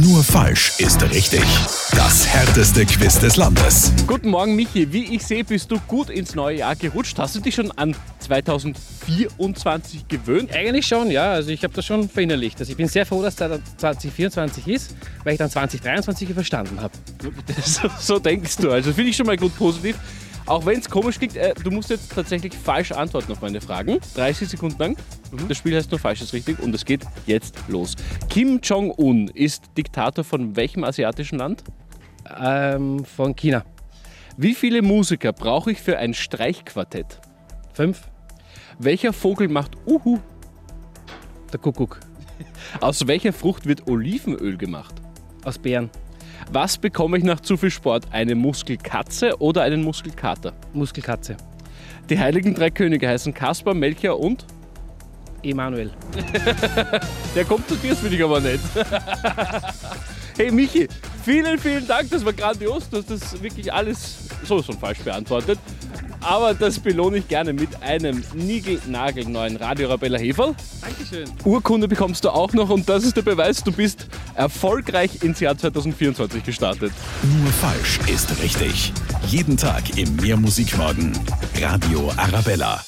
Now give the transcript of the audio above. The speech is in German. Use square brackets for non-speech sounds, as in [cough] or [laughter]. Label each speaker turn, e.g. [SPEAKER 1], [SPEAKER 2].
[SPEAKER 1] Nur falsch ist richtig. Das härteste Quiz des Landes.
[SPEAKER 2] Guten Morgen, Michi. Wie ich sehe, bist du gut ins neue Jahr gerutscht. Hast du dich schon an 2024 gewöhnt?
[SPEAKER 3] Eigentlich schon, ja. Also ich habe das schon verinnerlicht. Also ich bin sehr froh, dass da 2024 ist, weil ich dann 2023 verstanden habe. [laughs]
[SPEAKER 2] So, so denkst du. Also finde ich schon mal gut positiv. Auch wenn es komisch klingt, äh, du musst jetzt tatsächlich falsch antworten auf meine Fragen. 30 Sekunden lang. Das Spiel heißt nur falsch ist richtig und es geht jetzt los. Kim Jong-un ist Diktator von welchem asiatischen Land?
[SPEAKER 3] Ähm, von China.
[SPEAKER 2] Wie viele Musiker brauche ich für ein Streichquartett?
[SPEAKER 3] Fünf.
[SPEAKER 2] Welcher Vogel macht Uhu?
[SPEAKER 3] Der Kuckuck.
[SPEAKER 2] Aus welcher Frucht wird Olivenöl gemacht?
[SPEAKER 3] Aus Bären.
[SPEAKER 2] Was bekomme ich nach zu viel Sport? Eine Muskelkatze oder einen Muskelkater?
[SPEAKER 3] Muskelkatze.
[SPEAKER 2] Die heiligen drei Könige heißen Kaspar, Melchior und?
[SPEAKER 3] Emanuel. [laughs]
[SPEAKER 2] Der kommt zu dir, das finde ich aber nicht. [laughs] hey Michi, vielen, vielen Dank, das war grandios. Du hast das wirklich alles so schon falsch beantwortet. Aber das belohne ich gerne mit einem niegelnagelneuen Radio Rabella Heferl.
[SPEAKER 3] Dankeschön.
[SPEAKER 2] Urkunde bekommst du auch noch und das ist der Beweis, du bist erfolgreich ins Jahr 2024 gestartet.
[SPEAKER 1] Nur falsch ist richtig. Jeden Tag im Mehrmusikmorgen. Radio Arabella.